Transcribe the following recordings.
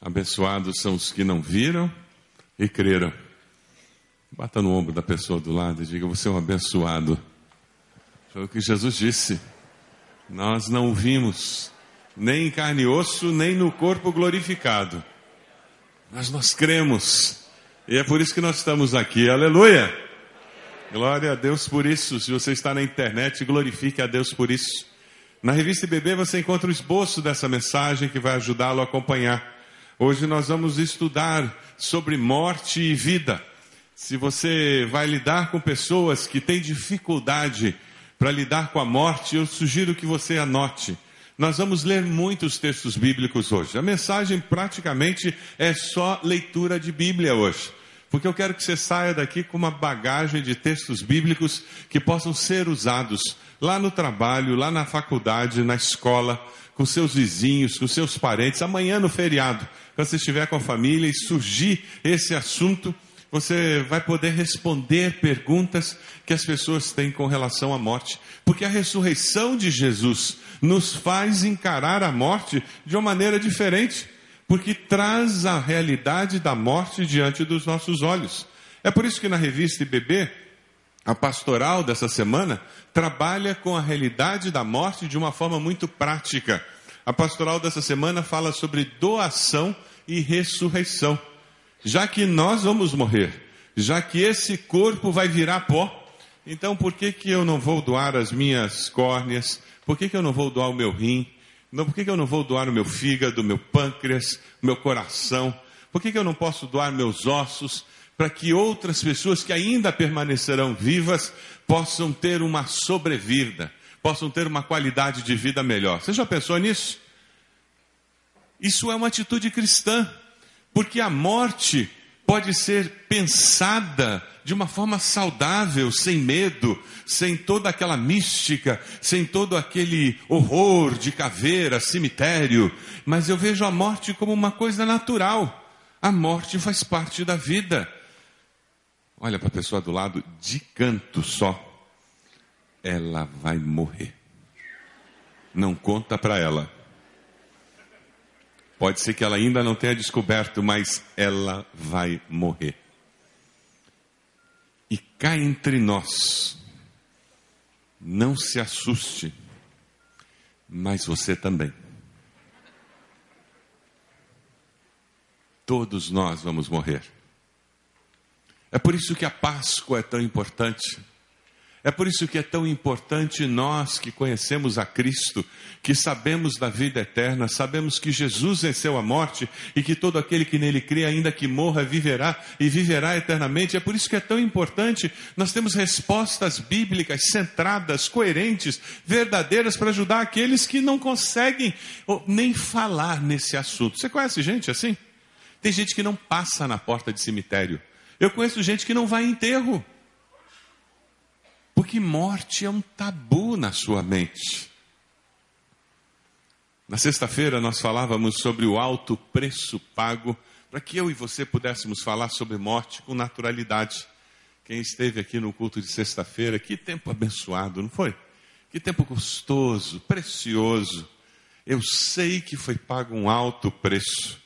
Abençoados são os que não viram e creram. Bata no ombro da pessoa do lado e diga: Você é um abençoado. Foi o que Jesus disse. Nós não vimos, nem em carne e osso, nem no corpo glorificado. Mas nós cremos. E é por isso que nós estamos aqui. Aleluia! Glória a Deus por isso. Se você está na internet, glorifique a Deus por isso. Na revista IBB você encontra o esboço dessa mensagem que vai ajudá-lo a acompanhar. Hoje nós vamos estudar sobre morte e vida. Se você vai lidar com pessoas que têm dificuldade para lidar com a morte, eu sugiro que você anote. Nós vamos ler muitos textos bíblicos hoje. A mensagem praticamente é só leitura de Bíblia hoje. Porque eu quero que você saia daqui com uma bagagem de textos bíblicos que possam ser usados lá no trabalho, lá na faculdade, na escola, com seus vizinhos, com seus parentes, amanhã no feriado, quando você estiver com a família e surgir esse assunto, você vai poder responder perguntas que as pessoas têm com relação à morte, porque a ressurreição de Jesus nos faz encarar a morte de uma maneira diferente, porque traz a realidade da morte diante dos nossos olhos. É por isso que na revista IBB, a pastoral dessa semana trabalha com a realidade da morte de uma forma muito prática. A pastoral dessa semana fala sobre doação e ressurreição. Já que nós vamos morrer, já que esse corpo vai virar pó, então por que, que eu não vou doar as minhas córneas? Por que, que eu não vou doar o meu rim? Não, por que, que eu não vou doar o meu fígado, o meu pâncreas, o meu coração? Por que, que eu não posso doar meus ossos? Para que outras pessoas que ainda permanecerão vivas possam ter uma sobrevida, possam ter uma qualidade de vida melhor. Você já pensou nisso? Isso é uma atitude cristã, porque a morte pode ser pensada de uma forma saudável, sem medo, sem toda aquela mística, sem todo aquele horror de caveira, cemitério, mas eu vejo a morte como uma coisa natural. A morte faz parte da vida. Olha para a pessoa do lado, de canto só. Ela vai morrer. Não conta para ela. Pode ser que ela ainda não tenha descoberto, mas ela vai morrer. E cá entre nós, não se assuste, mas você também. Todos nós vamos morrer. É por isso que a Páscoa é tão importante. É por isso que é tão importante nós que conhecemos a Cristo, que sabemos da vida eterna, sabemos que Jesus venceu a morte e que todo aquele que nele crê, ainda que morra, viverá e viverá eternamente. É por isso que é tão importante nós temos respostas bíblicas centradas, coerentes, verdadeiras para ajudar aqueles que não conseguem nem falar nesse assunto. Você conhece gente assim? Tem gente que não passa na porta de cemitério. Eu conheço gente que não vai em enterro. Porque morte é um tabu na sua mente. Na sexta-feira nós falávamos sobre o alto preço pago para que eu e você pudéssemos falar sobre morte com naturalidade. Quem esteve aqui no culto de sexta-feira, que tempo abençoado, não foi? Que tempo gostoso, precioso. Eu sei que foi pago um alto preço.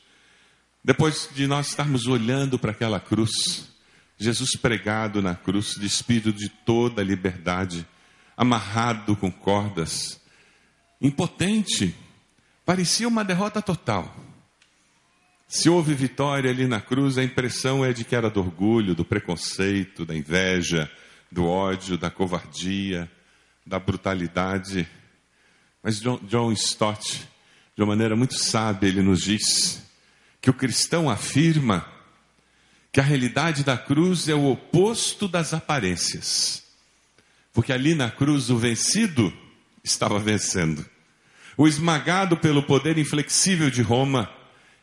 Depois de nós estarmos olhando para aquela cruz, Jesus pregado na cruz, despido de toda a liberdade, amarrado com cordas, impotente, parecia uma derrota total. Se houve vitória ali na cruz, a impressão é de que era do orgulho, do preconceito, da inveja, do ódio, da covardia, da brutalidade. Mas John Stott, de uma maneira muito sábia, ele nos diz que o cristão afirma que a realidade da cruz é o oposto das aparências. Porque ali na cruz o vencido estava vencendo. O esmagado pelo poder inflexível de Roma,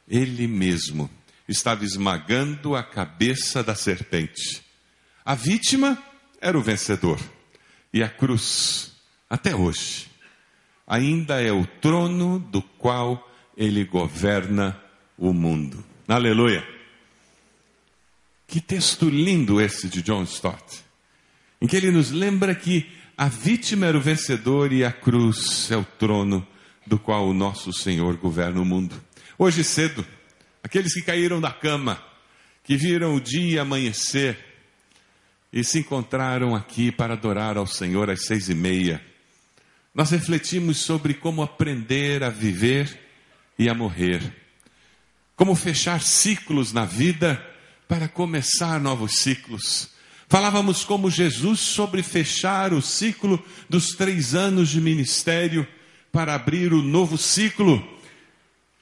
ele mesmo estava esmagando a cabeça da serpente. A vítima era o vencedor. E a cruz, até hoje, ainda é o trono do qual ele governa o mundo. Aleluia. Que texto lindo esse de John Stott, em que ele nos lembra que a vítima era o vencedor e a cruz é o trono do qual o nosso Senhor governa o mundo. Hoje cedo, aqueles que caíram da cama, que viram o dia amanhecer e se encontraram aqui para adorar ao Senhor às seis e meia. Nós refletimos sobre como aprender a viver e a morrer, como fechar ciclos na vida para começar novos ciclos. Falávamos como Jesus sobre fechar o ciclo dos três anos de ministério para abrir o novo ciclo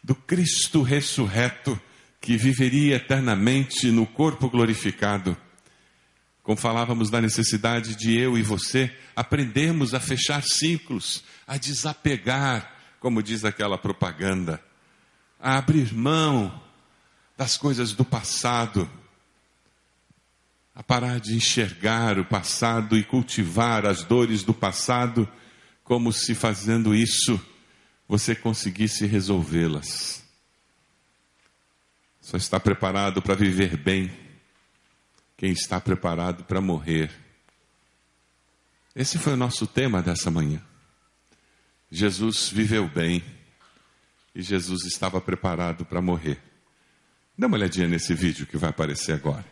do Cristo ressurreto que viveria eternamente no corpo glorificado. Como falávamos da necessidade de eu e você aprendermos a fechar ciclos, a desapegar, como diz aquela propaganda, a abrir mão das coisas do passado a parar de enxergar o passado e cultivar as dores do passado, como se fazendo isso você conseguisse resolvê-las. Só está preparado para viver bem quem está preparado para morrer. Esse foi o nosso tema dessa manhã. Jesus viveu bem e Jesus estava preparado para morrer. Dá uma olhadinha nesse vídeo que vai aparecer agora.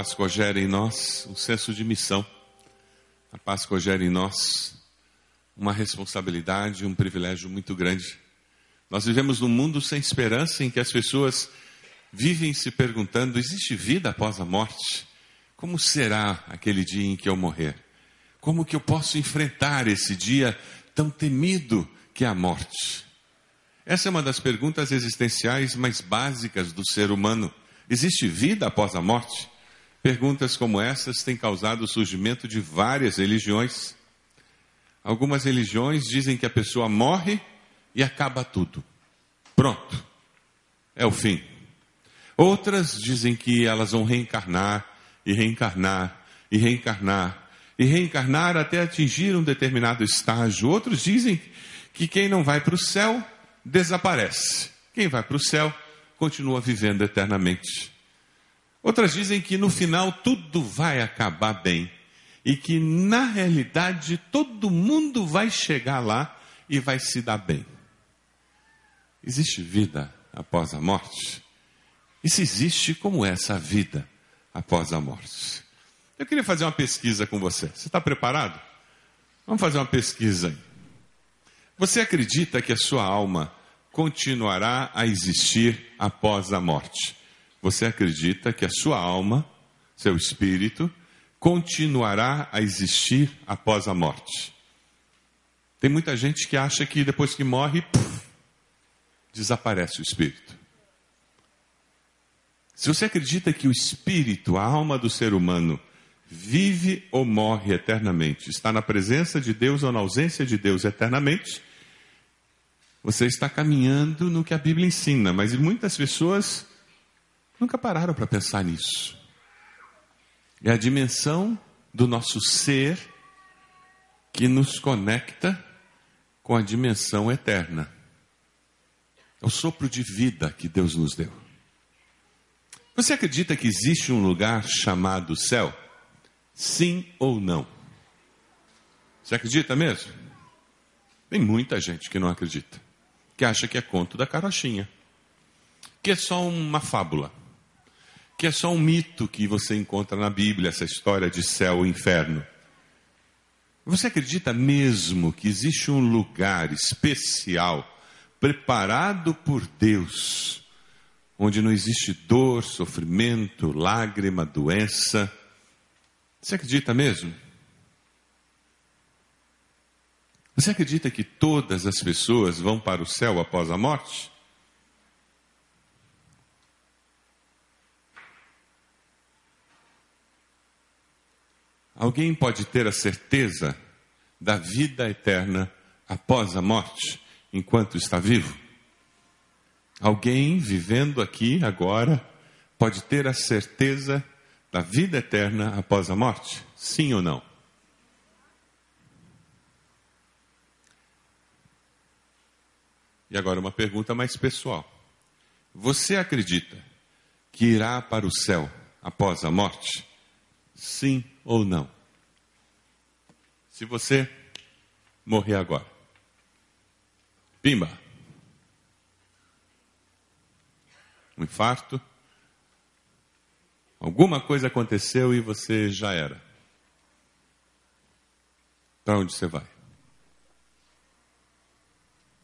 Páscoa gera em nós um senso de missão. A Páscoa gera em nós uma responsabilidade, um privilégio muito grande. Nós vivemos num mundo sem esperança em que as pessoas vivem se perguntando: existe vida após a morte? Como será aquele dia em que eu morrer? Como que eu posso enfrentar esse dia tão temido que é a morte? Essa é uma das perguntas existenciais mais básicas do ser humano. Existe vida após a morte? Perguntas como essas têm causado o surgimento de várias religiões. Algumas religiões dizem que a pessoa morre e acaba tudo. Pronto. É o fim. Outras dizem que elas vão reencarnar e reencarnar e reencarnar e reencarnar até atingir um determinado estágio. Outros dizem que quem não vai para o céu desaparece. Quem vai para o céu continua vivendo eternamente. Outras dizem que no final tudo vai acabar bem e que na realidade todo mundo vai chegar lá e vai se dar bem. Existe vida após a morte? E se existe, como é essa vida após a morte? Eu queria fazer uma pesquisa com você. Você está preparado? Vamos fazer uma pesquisa aí. Você acredita que a sua alma continuará a existir após a morte? Você acredita que a sua alma, seu espírito, continuará a existir após a morte. Tem muita gente que acha que depois que morre, desaparece o espírito. Se você acredita que o espírito, a alma do ser humano, vive ou morre eternamente, está na presença de Deus ou na ausência de Deus eternamente, você está caminhando no que a Bíblia ensina, mas muitas pessoas Nunca pararam para pensar nisso. É a dimensão do nosso ser que nos conecta com a dimensão eterna. É o sopro de vida que Deus nos deu. Você acredita que existe um lugar chamado céu? Sim ou não? Você acredita mesmo? Tem muita gente que não acredita, que acha que é conto da carochinha, que é só uma fábula, que é só um mito que você encontra na Bíblia, essa história de céu e inferno. Você acredita mesmo que existe um lugar especial preparado por Deus, onde não existe dor, sofrimento, lágrima, doença? Você acredita mesmo? Você acredita que todas as pessoas vão para o céu após a morte? Alguém pode ter a certeza da vida eterna após a morte, enquanto está vivo? Alguém vivendo aqui agora pode ter a certeza da vida eterna após a morte? Sim ou não? E agora uma pergunta mais pessoal. Você acredita que irá para o céu após a morte? Sim ou não? Se você morrer agora, pimba, um infarto, alguma coisa aconteceu e você já era. Para onde você vai?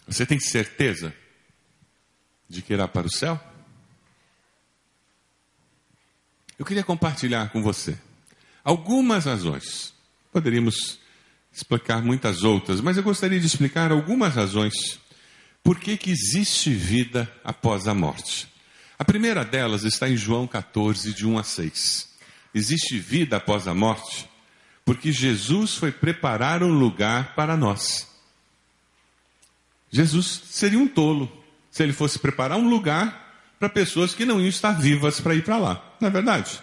Você tem certeza de que irá para o céu? Eu queria compartilhar com você algumas razões. Poderíamos explicar muitas outras, mas eu gostaria de explicar algumas razões por que, que existe vida após a morte. A primeira delas está em João 14, de 1 a 6. Existe vida após a morte porque Jesus foi preparar um lugar para nós. Jesus seria um tolo se ele fosse preparar um lugar para pessoas que não iam estar vivas para ir para lá. Não é verdade?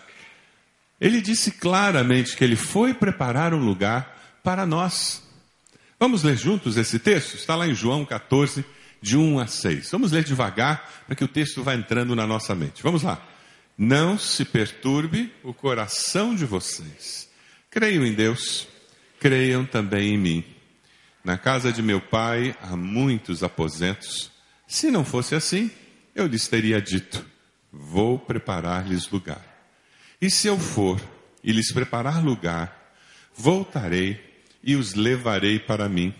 Ele disse claramente que ele foi preparar um lugar para nós. Vamos ler juntos esse texto? Está lá em João 14, de 1 a 6. Vamos ler devagar para que o texto vá entrando na nossa mente. Vamos lá. Não se perturbe o coração de vocês. Creiam em Deus, creiam também em mim. Na casa de meu pai há muitos aposentos. Se não fosse assim, eu lhes teria dito: Vou preparar-lhes lugar. E se eu for e lhes preparar lugar, voltarei e os levarei para mim,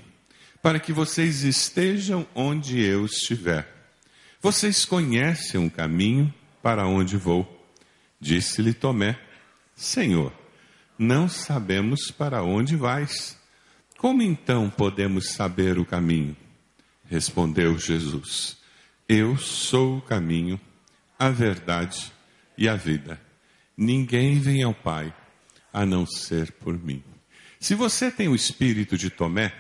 para que vocês estejam onde eu estiver. Vocês conhecem o caminho para onde vou. Disse-lhe Tomé: Senhor, não sabemos para onde vais. Como então podemos saber o caminho? Respondeu Jesus: Eu sou o caminho, a verdade e a vida. Ninguém vem ao Pai a não ser por mim. Se você tem o espírito de Tomé,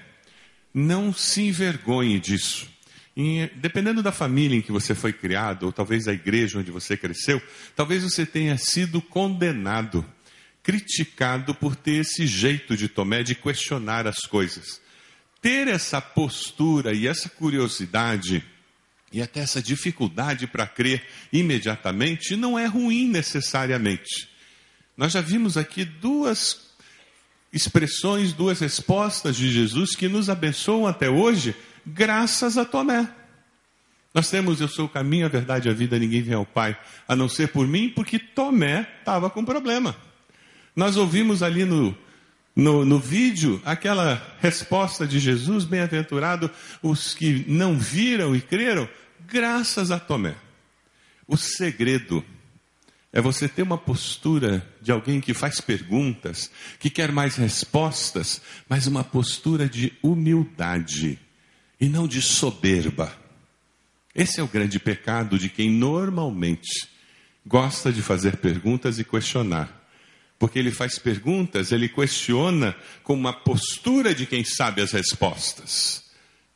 não se envergonhe disso. E, dependendo da família em que você foi criado, ou talvez da igreja onde você cresceu, talvez você tenha sido condenado, criticado por ter esse jeito de Tomé de questionar as coisas. Ter essa postura e essa curiosidade e até essa dificuldade para crer imediatamente não é ruim necessariamente. Nós já vimos aqui duas expressões, duas respostas de Jesus que nos abençoam até hoje, graças a Tomé. Nós temos Eu sou o caminho, a verdade e a vida, ninguém vem ao Pai a não ser por mim, porque Tomé estava com problema. Nós ouvimos ali no, no, no vídeo aquela resposta de Jesus, bem-aventurado os que não viram e creram, graças a Tomé. O segredo é você ter uma postura de alguém que faz perguntas, que quer mais respostas, mas uma postura de humildade e não de soberba. Esse é o grande pecado de quem normalmente gosta de fazer perguntas e questionar. Porque ele faz perguntas, ele questiona com uma postura de quem sabe as respostas.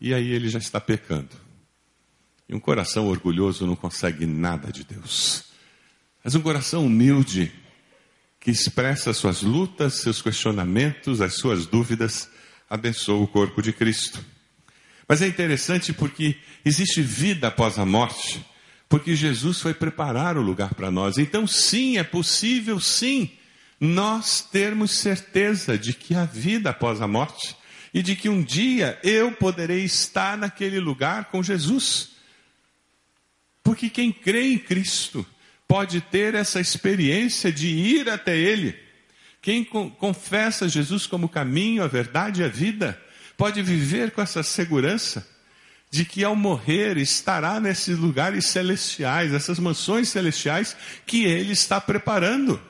E aí ele já está pecando. E um coração orgulhoso não consegue nada de Deus. Mas um coração humilde, que expressa suas lutas, seus questionamentos, as suas dúvidas, abençoa o corpo de Cristo. Mas é interessante porque existe vida após a morte, Porque Jesus foi preparar o lugar para nós. Então, sim, é possível, sim, nós termos certeza de que há vida após a morte e de que um dia eu poderei estar naquele lugar com Jesus. Porque quem crê em Cristo pode ter essa experiência de ir até Ele. Quem confessa Jesus como caminho, a verdade e a vida, pode viver com essa segurança de que ao morrer estará nesses lugares celestiais, essas mansões celestiais que Ele está preparando.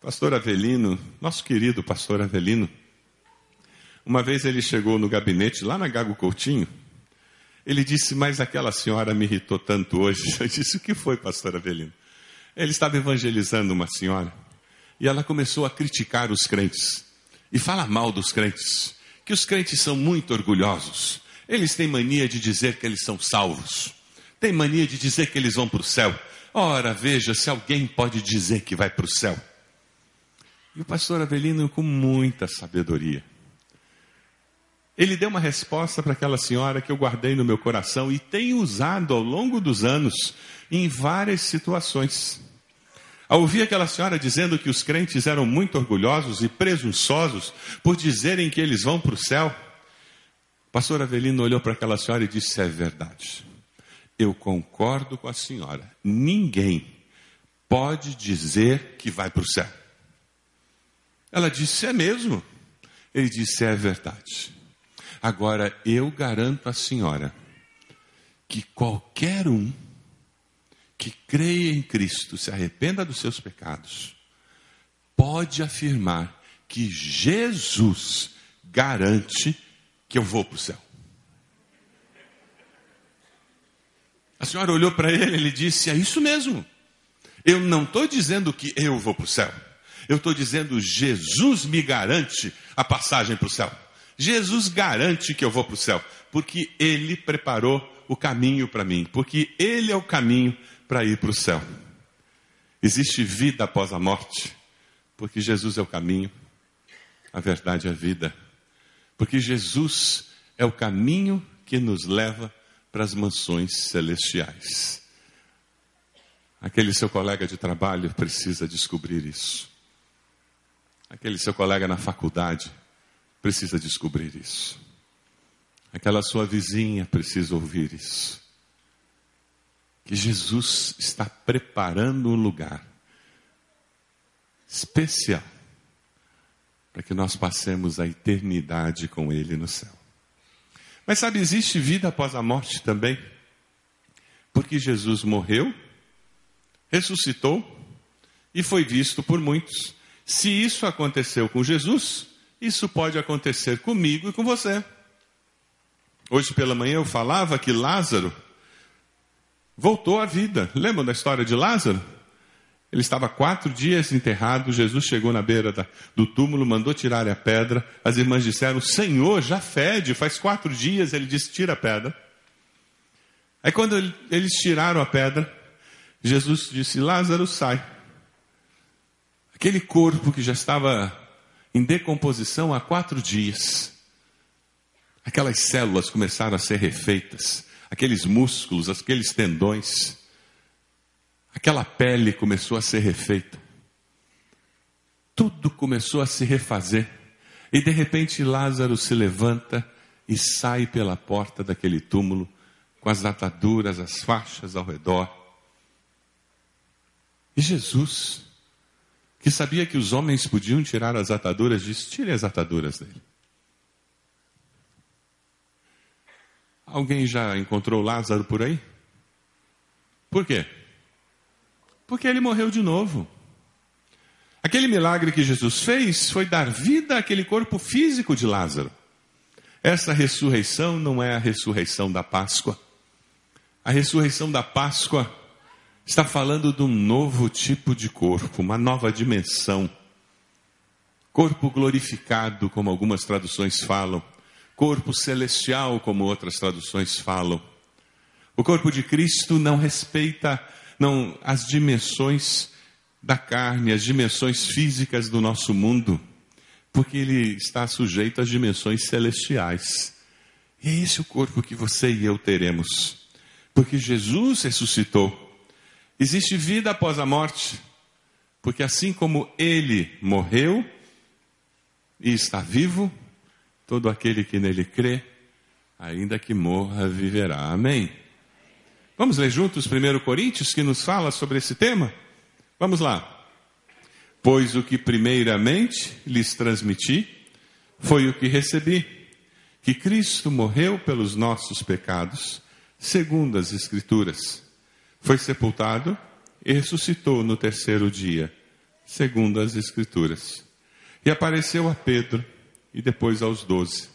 Pastor Avelino, nosso querido pastor Avelino, uma vez ele chegou no gabinete lá na Gago Coutinho ele disse, mas aquela senhora me irritou tanto hoje. Eu disse, o que foi, pastor Avelino? Ele estava evangelizando uma senhora e ela começou a criticar os crentes e fala mal dos crentes, que os crentes são muito orgulhosos. Eles têm mania de dizer que eles são salvos, têm mania de dizer que eles vão para o céu. Ora, veja se alguém pode dizer que vai para o céu. E o pastor Avelino, com muita sabedoria, ele deu uma resposta para aquela senhora que eu guardei no meu coração e tenho usado ao longo dos anos em várias situações. Ao ouvir aquela senhora dizendo que os crentes eram muito orgulhosos e presunçosos por dizerem que eles vão para o céu, o pastor Avelino olhou para aquela senhora e disse: É verdade. Eu concordo com a senhora. Ninguém pode dizer que vai para o céu. Ela disse: É mesmo. Ele disse: É verdade. Agora, eu garanto à senhora que qualquer um que creia em Cristo, se arrependa dos seus pecados, pode afirmar que Jesus garante que eu vou para o céu. A senhora olhou para ele, ele disse: É isso mesmo. Eu não estou dizendo que eu vou para o céu. Eu estou dizendo Jesus me garante a passagem para o céu. Jesus garante que eu vou para o céu, porque Ele preparou o caminho para mim, porque Ele é o caminho para ir para o céu. Existe vida após a morte, porque Jesus é o caminho, a verdade é a vida, porque Jesus é o caminho que nos leva para as mansões celestiais. Aquele seu colega de trabalho precisa descobrir isso. Aquele seu colega na faculdade precisa descobrir isso. Aquela sua vizinha precisa ouvir isso. Que Jesus está preparando um lugar especial para que nós passemos a eternidade com Ele no céu. Mas sabe, existe vida após a morte também. Porque Jesus morreu, ressuscitou e foi visto por muitos. Se isso aconteceu com Jesus, isso pode acontecer comigo e com você. Hoje pela manhã eu falava que Lázaro voltou à vida. Lembram da história de Lázaro? Ele estava quatro dias enterrado. Jesus chegou na beira da, do túmulo, mandou tirar a pedra. As irmãs disseram: Senhor, já fede, faz quatro dias. Ele disse: Tira a pedra. Aí, quando eles tiraram a pedra, Jesus disse: Lázaro, sai. Aquele corpo que já estava em decomposição há quatro dias. Aquelas células começaram a ser refeitas, aqueles músculos, aqueles tendões, aquela pele começou a ser refeita. Tudo começou a se refazer. E de repente Lázaro se levanta e sai pela porta daquele túmulo, com as ataduras, as faixas ao redor. E Jesus que sabia que os homens podiam tirar as ataduras, disse: tire as ataduras dele. Alguém já encontrou Lázaro por aí? Por quê? Porque ele morreu de novo. Aquele milagre que Jesus fez foi dar vida àquele corpo físico de Lázaro. Essa ressurreição não é a ressurreição da Páscoa. A ressurreição da Páscoa está falando de um novo tipo de corpo, uma nova dimensão. Corpo glorificado, como algumas traduções falam, corpo celestial, como outras traduções falam. O corpo de Cristo não respeita não as dimensões da carne, as dimensões físicas do nosso mundo, porque ele está sujeito às dimensões celestiais. E é esse o corpo que você e eu teremos. porque Jesus ressuscitou. Existe vida após a morte, porque assim como ele morreu e está vivo, todo aquele que nele crê, ainda que morra, viverá. Amém. Vamos ler juntos 1 Coríntios, que nos fala sobre esse tema? Vamos lá. Pois o que primeiramente lhes transmiti foi o que recebi: que Cristo morreu pelos nossos pecados, segundo as Escrituras. Foi sepultado e ressuscitou no terceiro dia, segundo as Escrituras. E apareceu a Pedro e depois aos doze.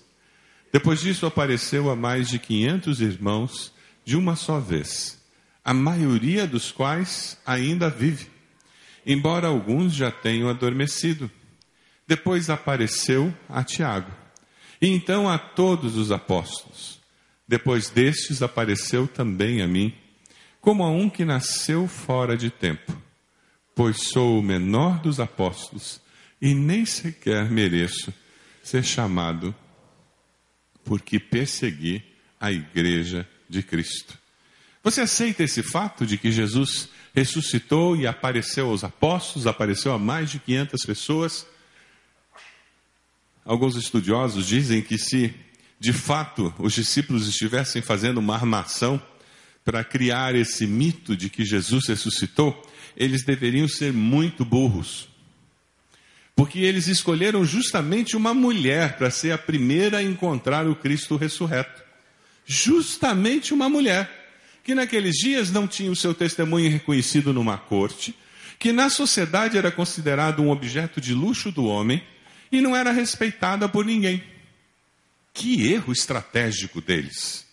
Depois disso, apareceu a mais de quinhentos irmãos de uma só vez, a maioria dos quais ainda vive, embora alguns já tenham adormecido. Depois apareceu a Tiago, e então a todos os apóstolos. Depois destes apareceu também a mim, como a um que nasceu fora de tempo, pois sou o menor dos apóstolos e nem sequer mereço ser chamado porque persegui a igreja de Cristo. Você aceita esse fato de que Jesus ressuscitou e apareceu aos apóstolos, apareceu a mais de 500 pessoas? Alguns estudiosos dizem que se de fato os discípulos estivessem fazendo uma armação para criar esse mito de que Jesus ressuscitou, eles deveriam ser muito burros. Porque eles escolheram justamente uma mulher para ser a primeira a encontrar o Cristo ressurreto. Justamente uma mulher, que naqueles dias não tinha o seu testemunho reconhecido numa corte, que na sociedade era considerado um objeto de luxo do homem e não era respeitada por ninguém. Que erro estratégico deles!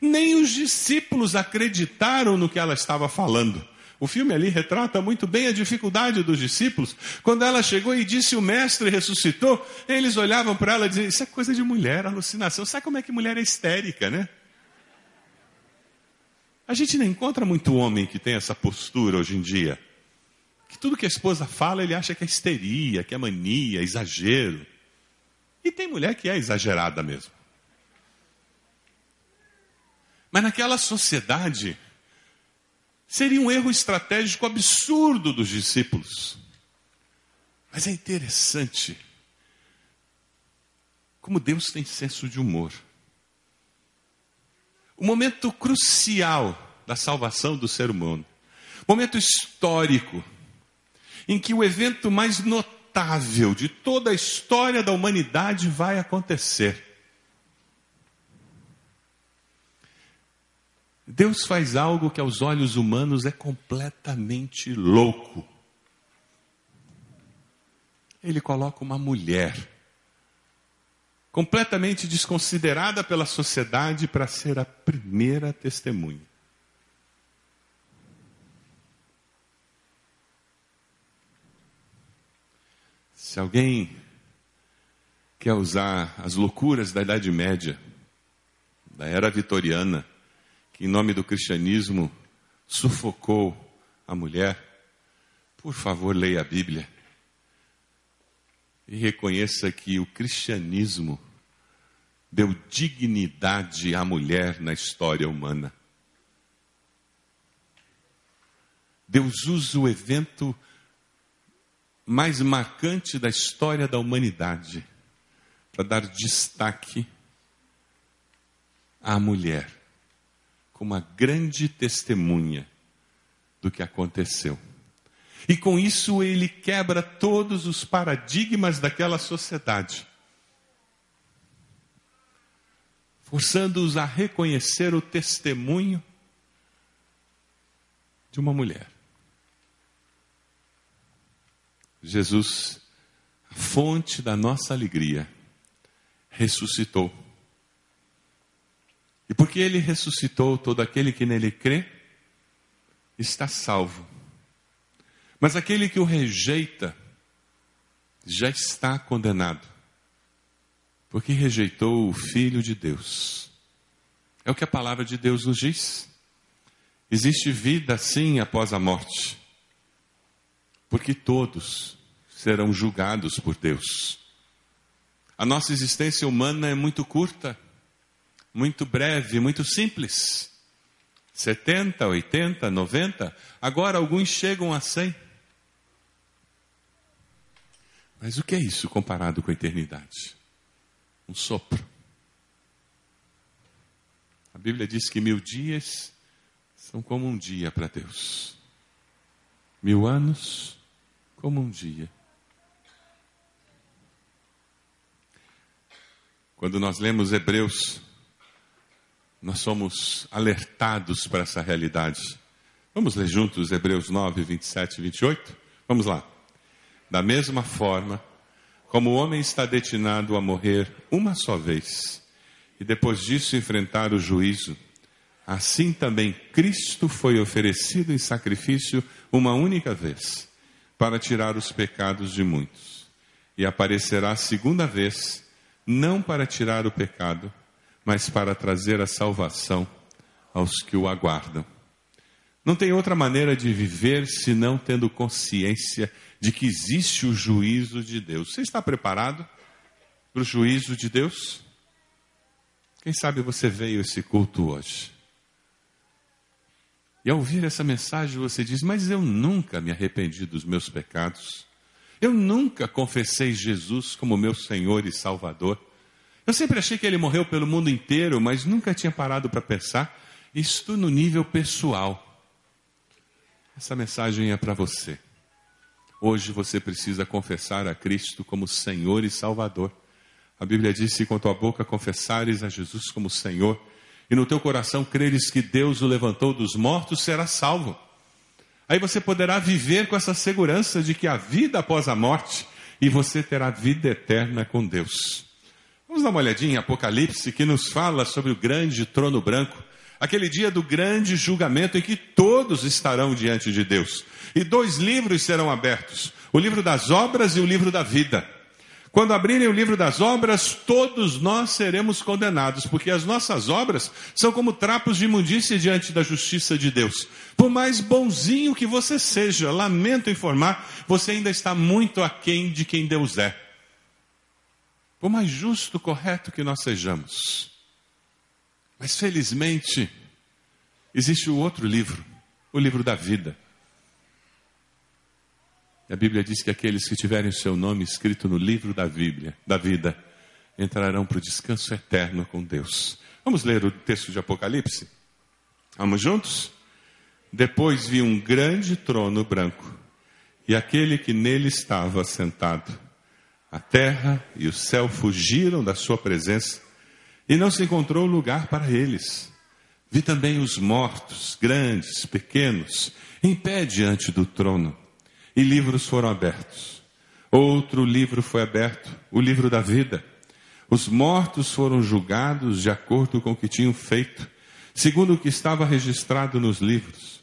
Nem os discípulos acreditaram no que ela estava falando. O filme ali retrata muito bem a dificuldade dos discípulos. Quando ela chegou e disse o mestre ressuscitou, eles olhavam para ela e diziam: Isso é coisa de mulher, alucinação. Sabe como é que mulher é histérica, né? A gente não encontra muito homem que tem essa postura hoje em dia. Que tudo que a esposa fala ele acha que é histeria, que é mania, exagero. E tem mulher que é exagerada mesmo. Mas naquela sociedade, Seria um erro estratégico absurdo dos discípulos. Mas é interessante como Deus tem senso de humor. O momento crucial da salvação do ser humano, momento histórico, em que o evento mais notável de toda a história da humanidade vai acontecer. Deus faz algo que aos olhos humanos é completamente louco. Ele coloca uma mulher, completamente desconsiderada pela sociedade, para ser a primeira testemunha. Se alguém quer usar as loucuras da Idade Média, da era vitoriana, que, em nome do cristianismo, sufocou a mulher, por favor, leia a Bíblia e reconheça que o cristianismo deu dignidade à mulher na história humana. Deus usa o evento mais marcante da história da humanidade para dar destaque à mulher como uma grande testemunha do que aconteceu. E com isso ele quebra todos os paradigmas daquela sociedade, forçando-os a reconhecer o testemunho de uma mulher. Jesus, a fonte da nossa alegria, ressuscitou e porque ele ressuscitou, todo aquele que nele crê está salvo. Mas aquele que o rejeita já está condenado, porque rejeitou o Filho de Deus. É o que a palavra de Deus nos diz. Existe vida sim após a morte, porque todos serão julgados por Deus. A nossa existência humana é muito curta muito breve, muito simples. 70, 80, 90, agora alguns chegam a 100. Mas o que é isso comparado com a eternidade? Um sopro. A Bíblia diz que mil dias são como um dia para Deus. Mil anos como um dia. Quando nós lemos Hebreus, nós somos alertados para essa realidade. Vamos ler juntos Hebreus 9, 27 e 28? Vamos lá. Da mesma forma, como o homem está destinado a morrer uma só vez, e depois disso enfrentar o juízo, assim também Cristo foi oferecido em sacrifício uma única vez, para tirar os pecados de muitos, e aparecerá segunda vez, não para tirar o pecado, mas para trazer a salvação aos que o aguardam. Não tem outra maneira de viver senão tendo consciência de que existe o juízo de Deus. Você está preparado para o juízo de Deus? Quem sabe você veio esse culto hoje. E ao ouvir essa mensagem você diz: Mas eu nunca me arrependi dos meus pecados. Eu nunca confessei Jesus como meu Senhor e Salvador. Eu sempre achei que ele morreu pelo mundo inteiro, mas nunca tinha parado para pensar isto no nível pessoal. Essa mensagem é para você. Hoje você precisa confessar a Cristo como Senhor e Salvador. A Bíblia diz: se com tua boca confessares a Jesus como Senhor e no teu coração creres que Deus o levantou dos mortos, será salvo. Aí você poderá viver com essa segurança de que há vida após a morte e você terá vida eterna com Deus. Vamos dar uma olhadinha em Apocalipse que nos fala sobre o grande trono branco, aquele dia do grande julgamento em que todos estarão diante de Deus. E dois livros serão abertos: o livro das obras e o livro da vida. Quando abrirem o livro das obras, todos nós seremos condenados, porque as nossas obras são como trapos de imundícia diante da justiça de Deus. Por mais bonzinho que você seja, lamento informar, você ainda está muito aquém de quem Deus é por mais justo, correto que nós sejamos. Mas felizmente, existe o outro livro, o livro da vida. A Bíblia diz que aqueles que tiverem o seu nome escrito no livro da Bíblia, da vida, entrarão para o descanso eterno com Deus. Vamos ler o texto de Apocalipse? Vamos juntos? Depois vi um grande trono branco, e aquele que nele estava sentado a terra e o céu fugiram da sua presença e não se encontrou lugar para eles. Vi também os mortos, grandes, pequenos, em pé diante do trono, e livros foram abertos. Outro livro foi aberto, o livro da vida. Os mortos foram julgados de acordo com o que tinham feito, segundo o que estava registrado nos livros.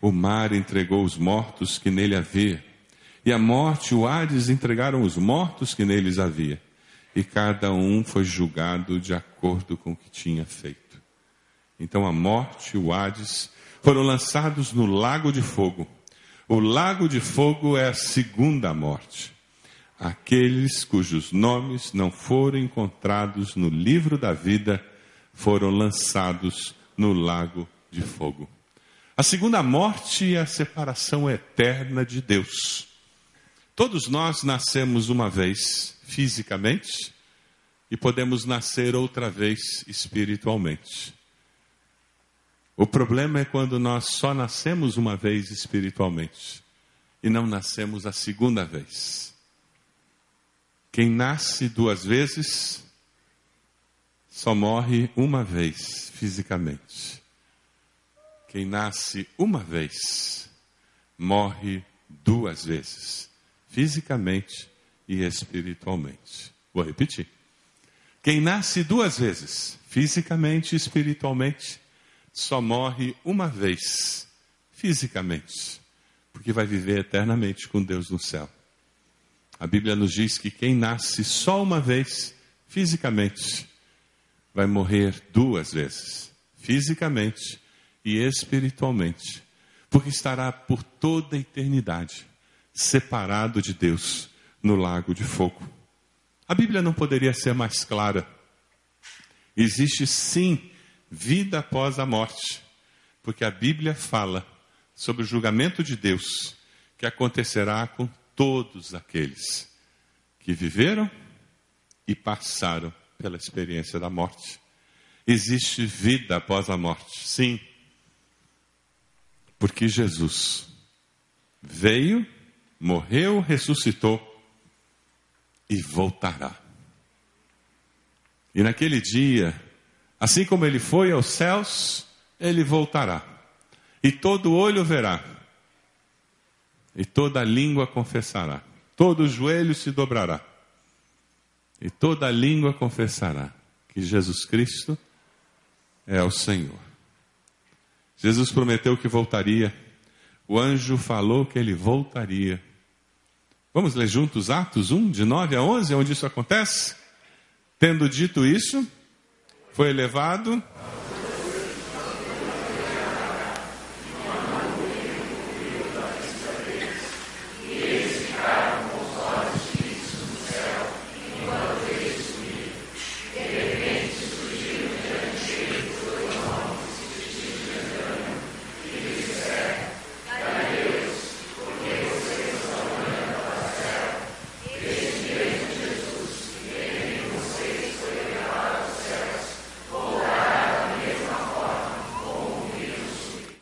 O mar entregou os mortos que nele havia e a morte e o Hades entregaram os mortos que neles havia. E cada um foi julgado de acordo com o que tinha feito. Então a morte e o Hades foram lançados no lago de fogo. O lago de fogo é a segunda morte. Aqueles cujos nomes não foram encontrados no livro da vida foram lançados no lago de fogo. A segunda morte é a separação eterna de Deus. Todos nós nascemos uma vez fisicamente e podemos nascer outra vez espiritualmente. O problema é quando nós só nascemos uma vez espiritualmente e não nascemos a segunda vez. Quem nasce duas vezes só morre uma vez fisicamente. Quem nasce uma vez morre duas vezes fisicamente e espiritualmente. Vou repetir. Quem nasce duas vezes, fisicamente e espiritualmente, só morre uma vez, fisicamente, porque vai viver eternamente com Deus no céu. A Bíblia nos diz que quem nasce só uma vez, fisicamente, vai morrer duas vezes, fisicamente e espiritualmente, porque estará por toda a eternidade separado de Deus no lago de fogo. A Bíblia não poderia ser mais clara. Existe sim vida após a morte, porque a Bíblia fala sobre o julgamento de Deus que acontecerá com todos aqueles que viveram e passaram pela experiência da morte. Existe vida após a morte, sim, porque Jesus veio, morreu, ressuscitou e voltará. E naquele dia, assim como ele foi aos céus, ele voltará. E todo olho verá, e toda língua confessará, todo joelho se dobrará, e toda língua confessará que Jesus Cristo é o Senhor. Jesus prometeu que voltaria, o anjo falou que ele voltaria. Vamos ler juntos Atos 1, de 9 a 11, onde isso acontece? Tendo dito isso, foi elevado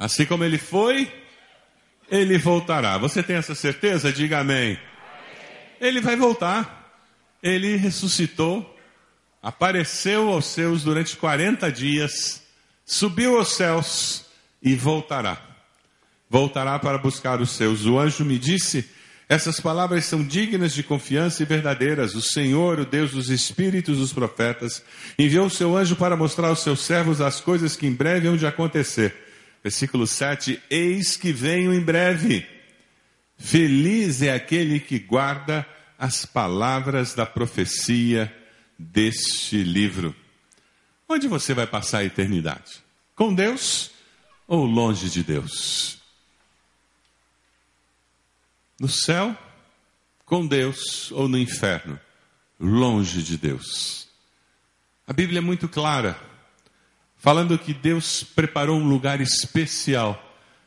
Assim como ele foi, ele voltará. Você tem essa certeza? Diga amém. Ele vai voltar. Ele ressuscitou, apareceu aos seus durante 40 dias, subiu aos céus e voltará. Voltará para buscar os seus. O anjo me disse: essas palavras são dignas de confiança e verdadeiras. O Senhor, o Deus dos espíritos dos profetas, enviou o seu anjo para mostrar aos seus servos as coisas que em breve hão de acontecer. Versículo 7: Eis que venho em breve. Feliz é aquele que guarda as palavras da profecia deste livro. Onde você vai passar a eternidade? Com Deus ou longe de Deus? No céu, com Deus ou no inferno? Longe de Deus. A Bíblia é muito clara falando que Deus preparou um lugar especial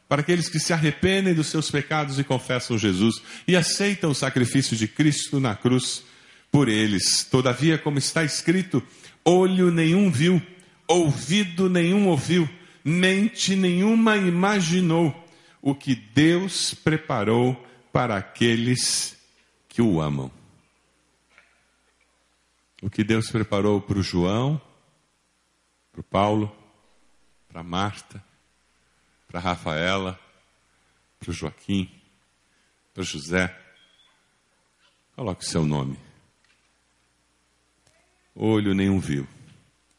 para aqueles que se arrependem dos seus pecados e confessam Jesus e aceitam o sacrifício de Cristo na cruz por eles. Todavia, como está escrito, olho nenhum viu, ouvido nenhum ouviu, mente nenhuma imaginou o que Deus preparou para aqueles que o amam. O que Deus preparou para o João, para o Paulo, para Marta, para Rafaela, para o Joaquim, para José. Coloque o seu nome. Olho nenhum viu,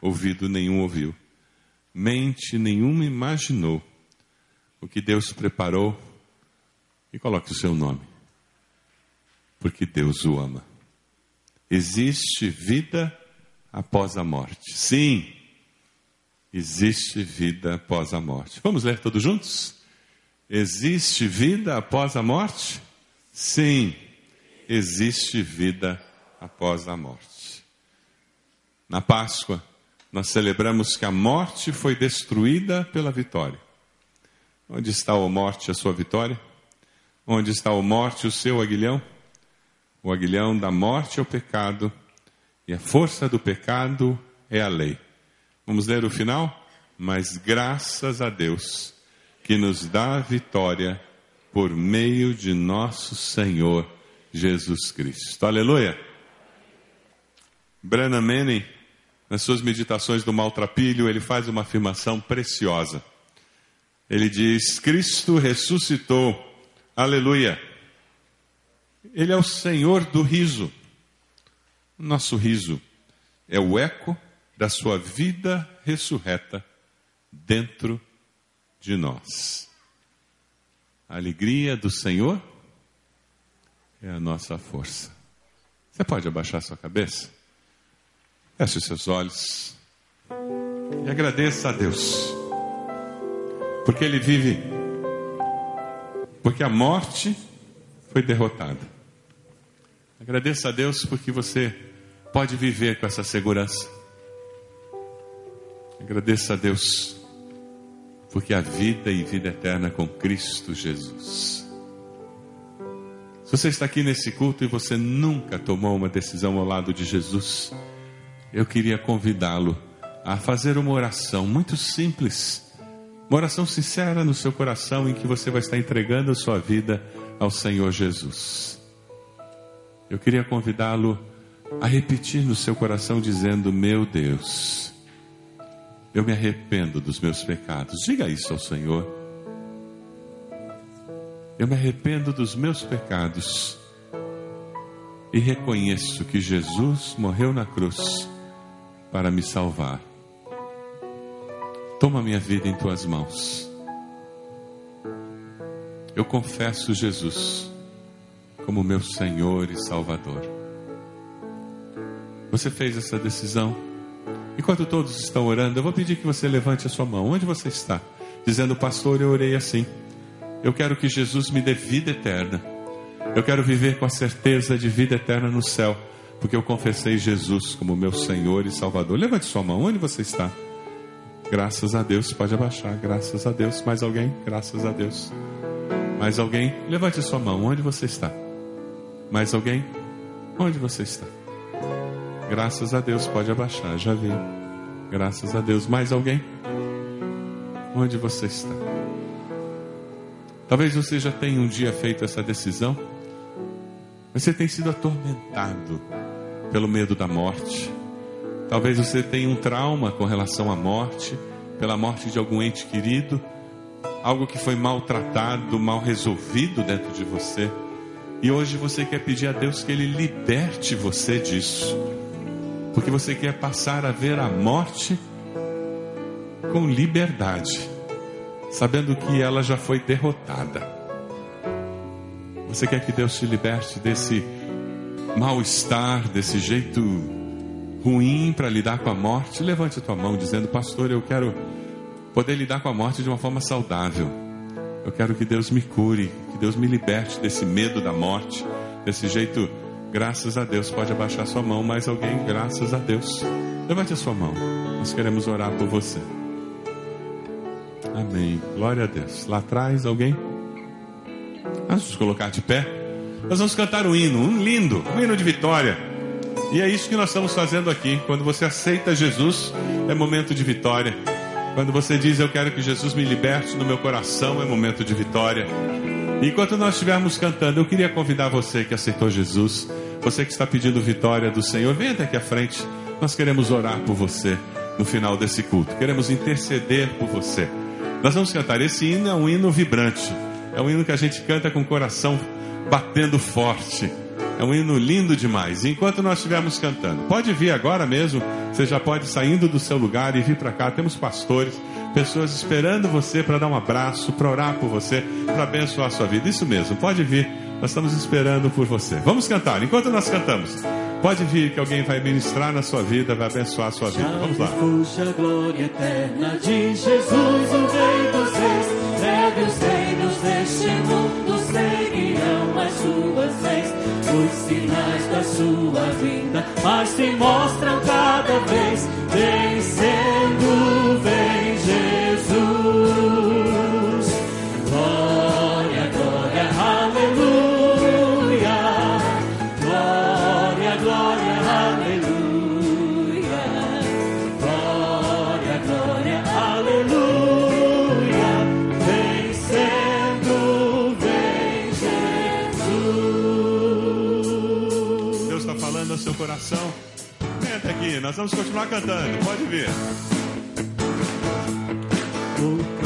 ouvido nenhum ouviu, mente nenhuma imaginou o que Deus preparou e coloque o seu nome, porque Deus o ama. Existe vida após a morte. Sim, existe vida após a morte. Vamos ler todos juntos? Existe vida após a morte? Sim, existe vida após a morte. Na Páscoa, nós celebramos que a morte foi destruída pela vitória. Onde está a morte, a sua vitória? Onde está a morte, o seu aguilhão? O aguilhão da morte é o pecado, e a força do pecado é a lei. Vamos ler o final? Mas graças a Deus que nos dá a vitória por meio de nosso Senhor Jesus Cristo. Aleluia! Branham Manning, nas suas meditações do maltrapilho, ele faz uma afirmação preciosa. Ele diz: Cristo ressuscitou. Aleluia! Ele é o Senhor do riso. Nosso riso é o eco da sua vida ressurreta dentro de nós. A alegria do Senhor é a nossa força. Você pode abaixar sua cabeça? Feche os seus olhos e agradeça a Deus, porque Ele vive, porque a morte foi derrotada. Agradeça a Deus porque você pode viver com essa segurança. Agradeça a Deus, porque a vida e vida eterna com Cristo Jesus. Se você está aqui nesse culto e você nunca tomou uma decisão ao lado de Jesus, eu queria convidá-lo a fazer uma oração muito simples, uma oração sincera no seu coração em que você vai estar entregando a sua vida ao Senhor Jesus. Eu queria convidá-lo a repetir no seu coração dizendo: Meu Deus, eu me arrependo dos meus pecados. Diga isso ao Senhor. Eu me arrependo dos meus pecados e reconheço que Jesus morreu na cruz para me salvar. Toma minha vida em tuas mãos. Eu confesso Jesus como meu Senhor e Salvador. Você fez essa decisão? Enquanto todos estão orando, eu vou pedir que você levante a sua mão. Onde você está? Dizendo, pastor, eu orei assim. Eu quero que Jesus me dê vida eterna. Eu quero viver com a certeza de vida eterna no céu, porque eu confessei Jesus como meu Senhor e Salvador. Levante sua mão. Onde você está? Graças a Deus. Pode abaixar. Graças a Deus. Mais alguém? Graças a Deus. Mais alguém? Levante sua mão. Onde você está? Mais alguém? Onde você está? Graças a Deus, pode abaixar, já vi. Graças a Deus. Mais alguém? Onde você está? Talvez você já tenha um dia feito essa decisão, você tem sido atormentado pelo medo da morte. Talvez você tenha um trauma com relação à morte, pela morte de algum ente querido, algo que foi maltratado, mal resolvido dentro de você. E hoje você quer pedir a Deus que Ele liberte você disso porque você quer passar a ver a morte com liberdade, sabendo que ela já foi derrotada. Você quer que Deus te liberte desse mal-estar, desse jeito ruim para lidar com a morte? Levante a tua mão dizendo, pastor, eu quero poder lidar com a morte de uma forma saudável. Eu quero que Deus me cure, que Deus me liberte desse medo da morte, desse jeito Graças a Deus, pode abaixar sua mão. Mais alguém? Graças a Deus. Levante a sua mão. Nós queremos orar por você. Amém. Glória a Deus. Lá atrás, alguém? Vamos nos colocar de pé. Nós vamos cantar um hino, um lindo, um hino de vitória. E é isso que nós estamos fazendo aqui. Quando você aceita Jesus, é momento de vitória. Quando você diz, Eu quero que Jesus me liberte no meu coração, é momento de vitória. Enquanto nós estivermos cantando, eu queria convidar você que aceitou Jesus, você que está pedindo vitória do Senhor, venha até aqui à frente. Nós queremos orar por você no final desse culto. Queremos interceder por você. Nós vamos cantar. Esse hino é um hino vibrante. É um hino que a gente canta com o coração batendo forte. É um hino lindo demais. Enquanto nós estivermos cantando, pode vir agora mesmo. Você já pode saindo do seu lugar e vir para cá. Temos pastores pessoas esperando você para dar um abraço, para orar por você, para abençoar a sua vida. Isso mesmo, pode vir, nós estamos esperando por você. Vamos cantar, enquanto nós cantamos. Pode vir que alguém vai ministrar na sua vida, vai abençoar a sua vida. Vamos lá. Puxa a glória eterna de Jesus, o Rei dos Reis. Breve os reinos deste mundo seguirão as suas leis. Os sinais da sua vinda, mas se mostram cada vez vencendo, coração. Até aqui, nós vamos continuar cantando. Pode vir. O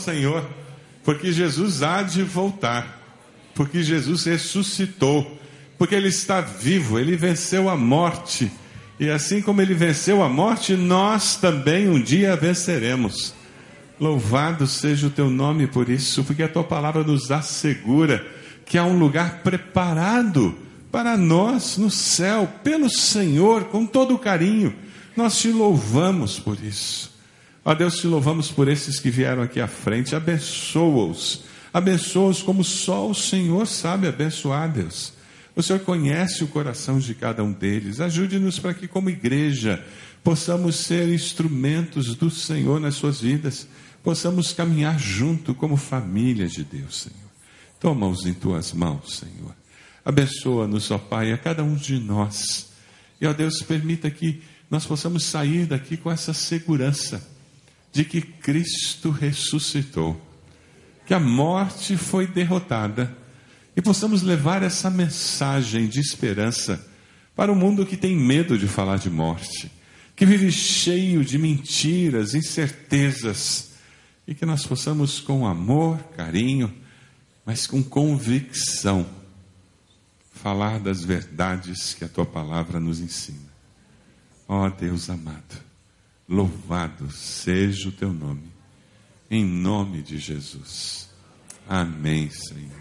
Senhor, porque Jesus há de voltar, porque Jesus ressuscitou, porque ele está vivo, ele venceu a morte, e assim como ele venceu a morte, nós também um dia venceremos. Louvado seja o teu nome por isso, porque a tua palavra nos assegura que há um lugar preparado para nós no céu, pelo Senhor, com todo carinho. Nós te louvamos por isso. Ó Deus, te louvamos por esses que vieram aqui à frente. Abençoa-os. Abençoa-os como só o Senhor sabe abençoar, Deus. O Senhor conhece o coração de cada um deles. Ajude-nos para que, como igreja, possamos ser instrumentos do Senhor nas suas vidas. Possamos caminhar junto como família de Deus, Senhor. Toma-os em tuas mãos, Senhor. Abençoa-nos, ó Pai, a cada um de nós. E, ó Deus, permita que nós possamos sair daqui com essa segurança de que Cristo ressuscitou, que a morte foi derrotada e possamos levar essa mensagem de esperança para o um mundo que tem medo de falar de morte, que vive cheio de mentiras, incertezas, e que nós possamos, com amor, carinho, mas com convicção, falar das verdades que a tua palavra nos ensina. Ó oh, Deus amado, Louvado seja o teu nome. Em nome de Jesus. Amém, Senhor.